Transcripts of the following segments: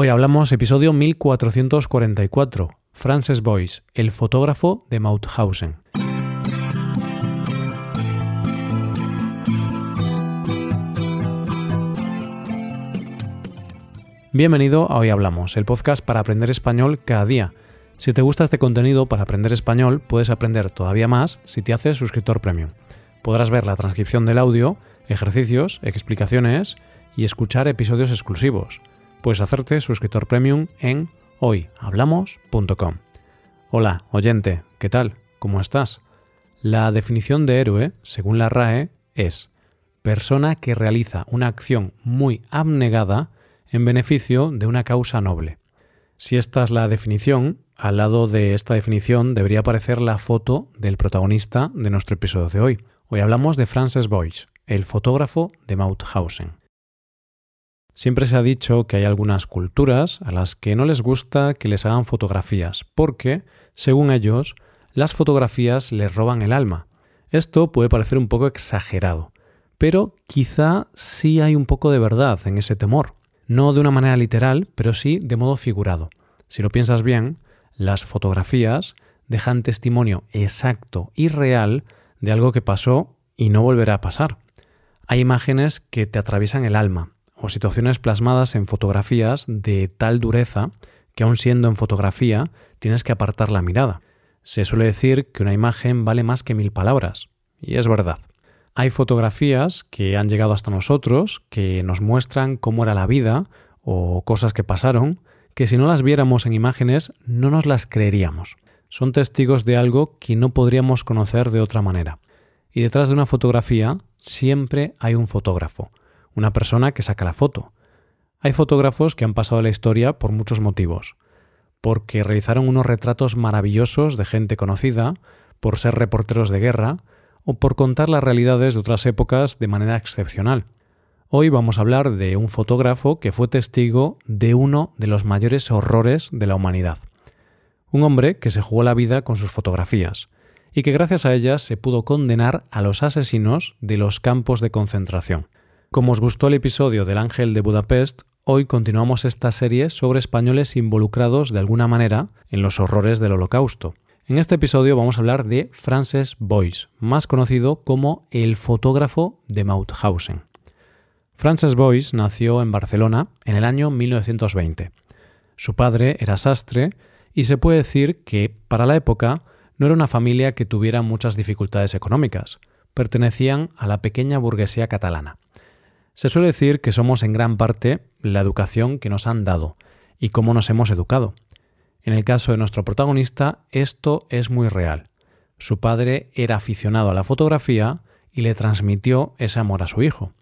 Hoy hablamos episodio 1444, Frances Boyce, el fotógrafo de Mauthausen. Bienvenido a Hoy Hablamos, el podcast para aprender español cada día. Si te gusta este contenido para aprender español, puedes aprender todavía más si te haces suscriptor premium. Podrás ver la transcripción del audio, ejercicios, explicaciones y escuchar episodios exclusivos puedes hacerte suscriptor premium en hoyhablamos.com. Hola, oyente, ¿qué tal? ¿Cómo estás? La definición de héroe, según la RAE, es persona que realiza una acción muy abnegada en beneficio de una causa noble. Si esta es la definición, al lado de esta definición debería aparecer la foto del protagonista de nuestro episodio de hoy. Hoy hablamos de Francis Boyce, el fotógrafo de Mauthausen. Siempre se ha dicho que hay algunas culturas a las que no les gusta que les hagan fotografías, porque, según ellos, las fotografías les roban el alma. Esto puede parecer un poco exagerado, pero quizá sí hay un poco de verdad en ese temor. No de una manera literal, pero sí de modo figurado. Si lo piensas bien, las fotografías dejan testimonio exacto y real de algo que pasó y no volverá a pasar. Hay imágenes que te atraviesan el alma, o situaciones plasmadas en fotografías de tal dureza que aun siendo en fotografía tienes que apartar la mirada. Se suele decir que una imagen vale más que mil palabras, y es verdad. Hay fotografías que han llegado hasta nosotros que nos muestran cómo era la vida o cosas que pasaron, que si no las viéramos en imágenes no nos las creeríamos. Son testigos de algo que no podríamos conocer de otra manera. Y detrás de una fotografía siempre hay un fotógrafo, una persona que saca la foto. Hay fotógrafos que han pasado a la historia por muchos motivos. Porque realizaron unos retratos maravillosos de gente conocida, por ser reporteros de guerra, o por contar las realidades de otras épocas de manera excepcional. Hoy vamos a hablar de un fotógrafo que fue testigo de uno de los mayores horrores de la humanidad. Un hombre que se jugó la vida con sus fotografías, y que gracias a ellas se pudo condenar a los asesinos de los campos de concentración. Como os gustó el episodio del Ángel de Budapest, hoy continuamos esta serie sobre españoles involucrados de alguna manera en los horrores del Holocausto. En este episodio vamos a hablar de Frances Boyce, más conocido como el fotógrafo de Mauthausen. Frances Boyce nació en Barcelona en el año 1920. Su padre era sastre y se puede decir que, para la época, no era una familia que tuviera muchas dificultades económicas. Pertenecían a la pequeña burguesía catalana. Se suele decir que somos en gran parte la educación que nos han dado y cómo nos hemos educado. En el caso de nuestro protagonista, esto es muy real. Su padre era aficionado a la fotografía y le transmitió ese amor a su hijo.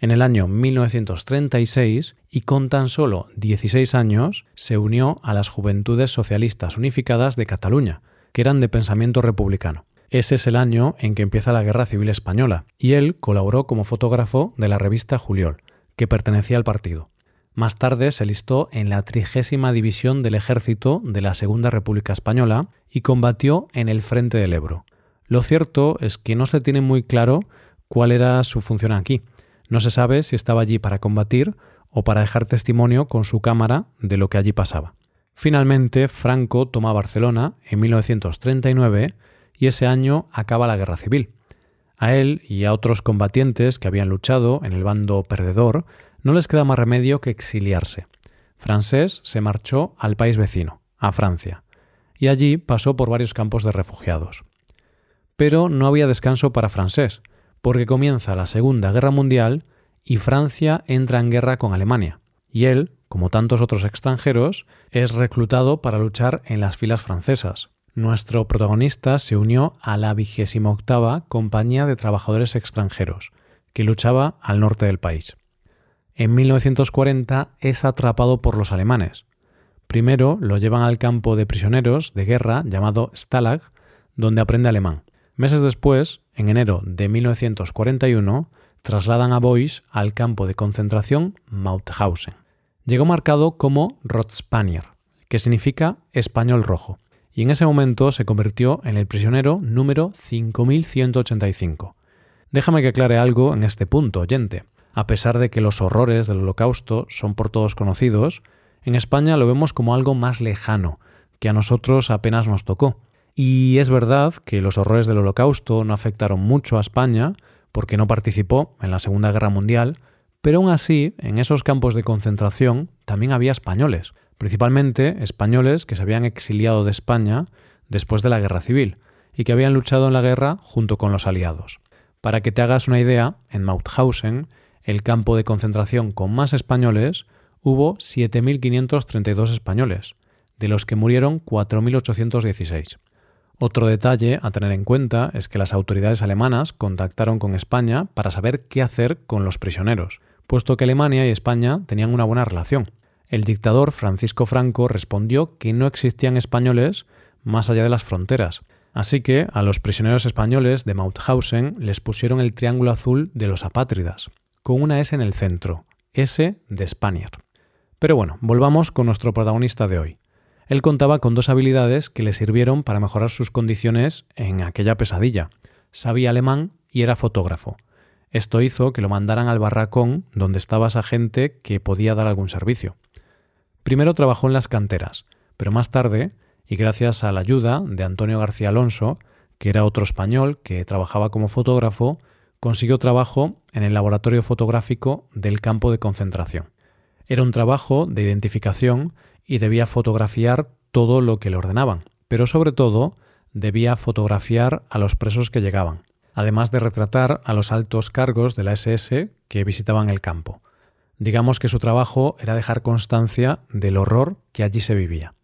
En el año 1936, y con tan solo 16 años, se unió a las Juventudes Socialistas Unificadas de Cataluña, que eran de pensamiento republicano. Ese es el año en que empieza la Guerra Civil Española, y él colaboró como fotógrafo de la revista Juliol, que pertenecía al partido. Más tarde se listó en la trigésima división del ejército de la Segunda República Española y combatió en el frente del Ebro. Lo cierto es que no se tiene muy claro cuál era su función aquí. No se sabe si estaba allí para combatir o para dejar testimonio con su cámara de lo que allí pasaba. Finalmente, Franco toma Barcelona en 1939 y ese año acaba la guerra civil. A él y a otros combatientes que habían luchado en el bando perdedor no les queda más remedio que exiliarse. Francés se marchó al país vecino, a Francia, y allí pasó por varios campos de refugiados. Pero no había descanso para Francés, porque comienza la Segunda Guerra Mundial y Francia entra en guerra con Alemania, y él, como tantos otros extranjeros, es reclutado para luchar en las filas francesas, nuestro protagonista se unió a la vigésima octava Compañía de Trabajadores Extranjeros, que luchaba al norte del país. En 1940 es atrapado por los alemanes. Primero lo llevan al campo de prisioneros de guerra llamado Stalag, donde aprende alemán. Meses después, en enero de 1941, trasladan a Boyce al campo de concentración Mauthausen. Llegó marcado como Rotspanier, que significa español rojo, y en ese momento se convirtió en el prisionero número 5185. Déjame que aclare algo en este punto, oyente. A pesar de que los horrores del holocausto son por todos conocidos, En España lo vemos como algo más lejano, que a nosotros apenas nos tocó. Y es verdad que los horrores del Holocausto no afectaron mucho a España, porque no participó en la Segunda Guerra Mundial, pero aún así, en esos campos de concentración también había españoles, principalmente españoles que se habían exiliado de España después de la Guerra Civil y que habían luchado en la guerra junto con los aliados. Para que te hagas una idea, en Mauthausen, el campo de concentración con más españoles, hubo 7.532 españoles, de los que murieron 4.816. Otro detalle a tener en cuenta es que las autoridades alemanas contactaron con España para saber qué hacer con los prisioneros, puesto que Alemania y España tenían una buena relación. El dictador Francisco Franco respondió que no existían españoles más allá de las fronteras, así que a los prisioneros españoles de Mauthausen les pusieron el triángulo azul de los apátridas, con una S en el centro, S de Spaniard. Pero bueno, volvamos con nuestro protagonista de hoy. Él contaba con dos habilidades que le sirvieron para mejorar sus condiciones en aquella pesadilla. Sabía alemán y era fotógrafo. Esto hizo que lo mandaran al barracón donde estaba esa gente que podía dar algún servicio. Primero trabajó en las canteras, pero más tarde, y gracias a la ayuda de Antonio García Alonso, que era otro español que trabajaba como fotógrafo, consiguió trabajo en el laboratorio fotográfico del campo de concentración. Era un trabajo de identificación y debía fotografiar todo lo que le ordenaban, pero sobre todo debía fotografiar a los presos que llegaban además de retratar a los altos cargos de la SS que visitaban el campo. Digamos que su trabajo era dejar constancia del horror que allí se vivía.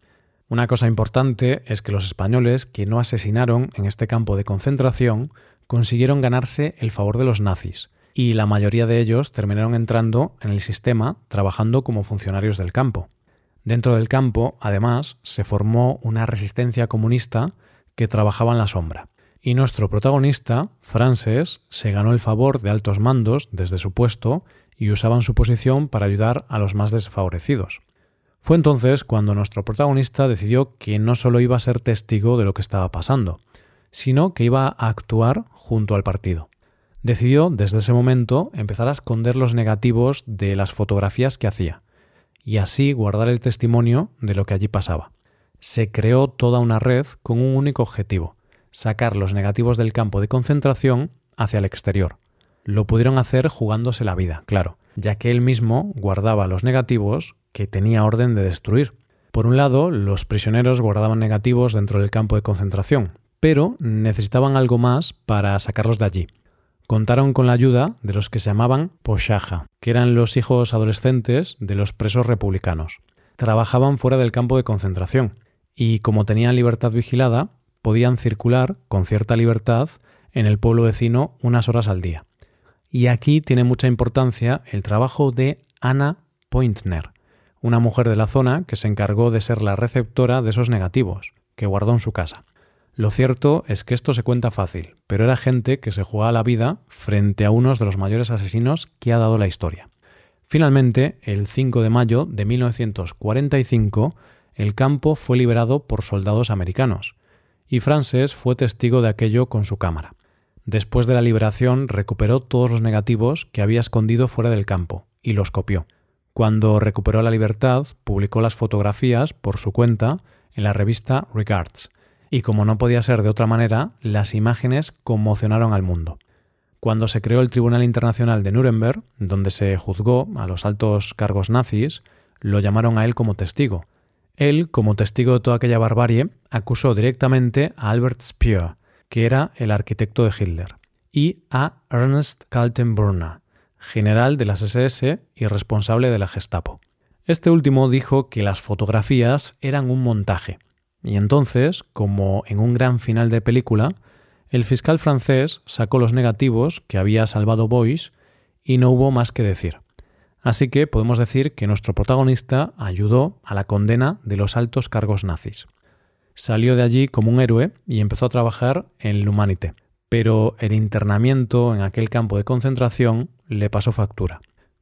Una cosa importante es que los españoles que no asesinaron en este campo de concentración consiguieron ganarse el favor de los nazis, y la mayoría de ellos terminaron entrando en el sistema trabajando como funcionarios del campo. Dentro del campo, además, se formó una resistencia comunista que trabajaba en la sombra. Y nuestro protagonista, Frances, se ganó el favor de altos mandos desde su puesto y usaban su posición para ayudar a los más desfavorecidos. Fue entonces cuando nuestro protagonista decidió que no solo iba a ser testigo de lo que estaba pasando, sino que iba a actuar junto al partido. Decidió desde ese momento empezar a esconder los negativos de las fotografías que hacía, y así guardar el testimonio de lo que allí pasaba. Se creó toda una red con un único objetivo, sacar los negativos del campo de concentración hacia el exterior. Lo pudieron hacer jugándose la vida, claro, ya que él mismo guardaba los negativos que tenía orden de destruir. Por un lado, los prisioneros guardaban negativos dentro del campo de concentración, pero necesitaban algo más para sacarlos de allí. Contaron con la ayuda de los que se llamaban Poshaja, que eran los hijos adolescentes de los presos republicanos. Trabajaban fuera del campo de concentración, y como tenían libertad vigilada, podían circular con cierta libertad en el pueblo vecino unas horas al día. Y aquí tiene mucha importancia el trabajo de Anna Pointner, una mujer de la zona que se encargó de ser la receptora de esos negativos, que guardó en su casa. Lo cierto es que esto se cuenta fácil, pero era gente que se jugaba la vida frente a unos de los mayores asesinos que ha dado la historia. Finalmente, el 5 de mayo de 1945, el campo fue liberado por soldados americanos, y Frances fue testigo de aquello con su cámara. Después de la liberación recuperó todos los negativos que había escondido fuera del campo y los copió. Cuando recuperó la libertad, publicó las fotografías por su cuenta en la revista Regards, y como no podía ser de otra manera, las imágenes conmocionaron al mundo. Cuando se creó el Tribunal Internacional de Nuremberg, donde se juzgó a los altos cargos nazis, lo llamaron a él como testigo, él, como testigo de toda aquella barbarie, acusó directamente a Albert Speer, que era el arquitecto de Hitler, y a Ernst Kaltenbrunner, general de las SS y responsable de la Gestapo. Este último dijo que las fotografías eran un montaje, y entonces, como en un gran final de película, el fiscal francés sacó los negativos que había salvado Boyce y no hubo más que decir. Así que podemos decir que nuestro protagonista ayudó a la condena de los altos cargos nazis. Salió de allí como un héroe y empezó a trabajar en L'Humanité, pero el internamiento en aquel campo de concentración le pasó factura.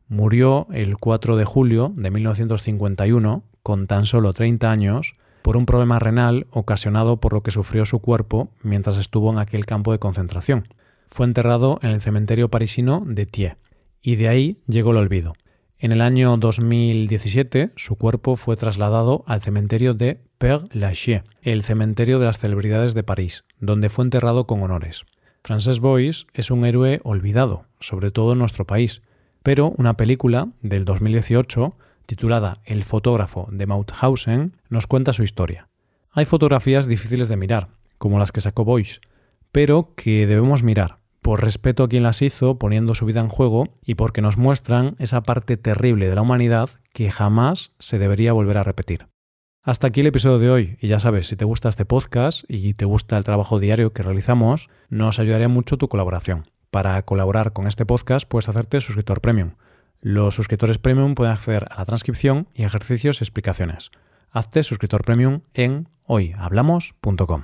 Murió el 4 de julio de 1951, con tan solo 30 años, por un problema renal ocasionado por lo que sufrió su cuerpo mientras estuvo en aquel campo de concentración. Fue enterrado en el cementerio parisino de Thiers, y de ahí llegó el olvido. En el año 2017, su cuerpo fue trasladado al cementerio de Père Lachaise, el cementerio de las celebridades de París, donde fue enterrado con honores. Frances Boyce es un héroe olvidado, sobre todo en nuestro país, pero una película del 2018, titulada El fotógrafo de Mauthausen, nos cuenta su historia. Hay fotografías difíciles de mirar, como las que sacó Boyce, pero que debemos mirar, por respeto a quien las hizo poniendo su vida en juego y porque nos muestran esa parte terrible de la humanidad que jamás se debería volver a repetir. Hasta aquí el episodio de hoy y ya sabes, si te gusta este podcast y te gusta el trabajo diario que realizamos, nos ayudaría mucho tu colaboración. Para colaborar con este podcast puedes hacerte suscriptor premium. Los suscriptores premium pueden acceder a la transcripción y ejercicios y explicaciones. Hazte suscriptor premium en hoyhablamos.com.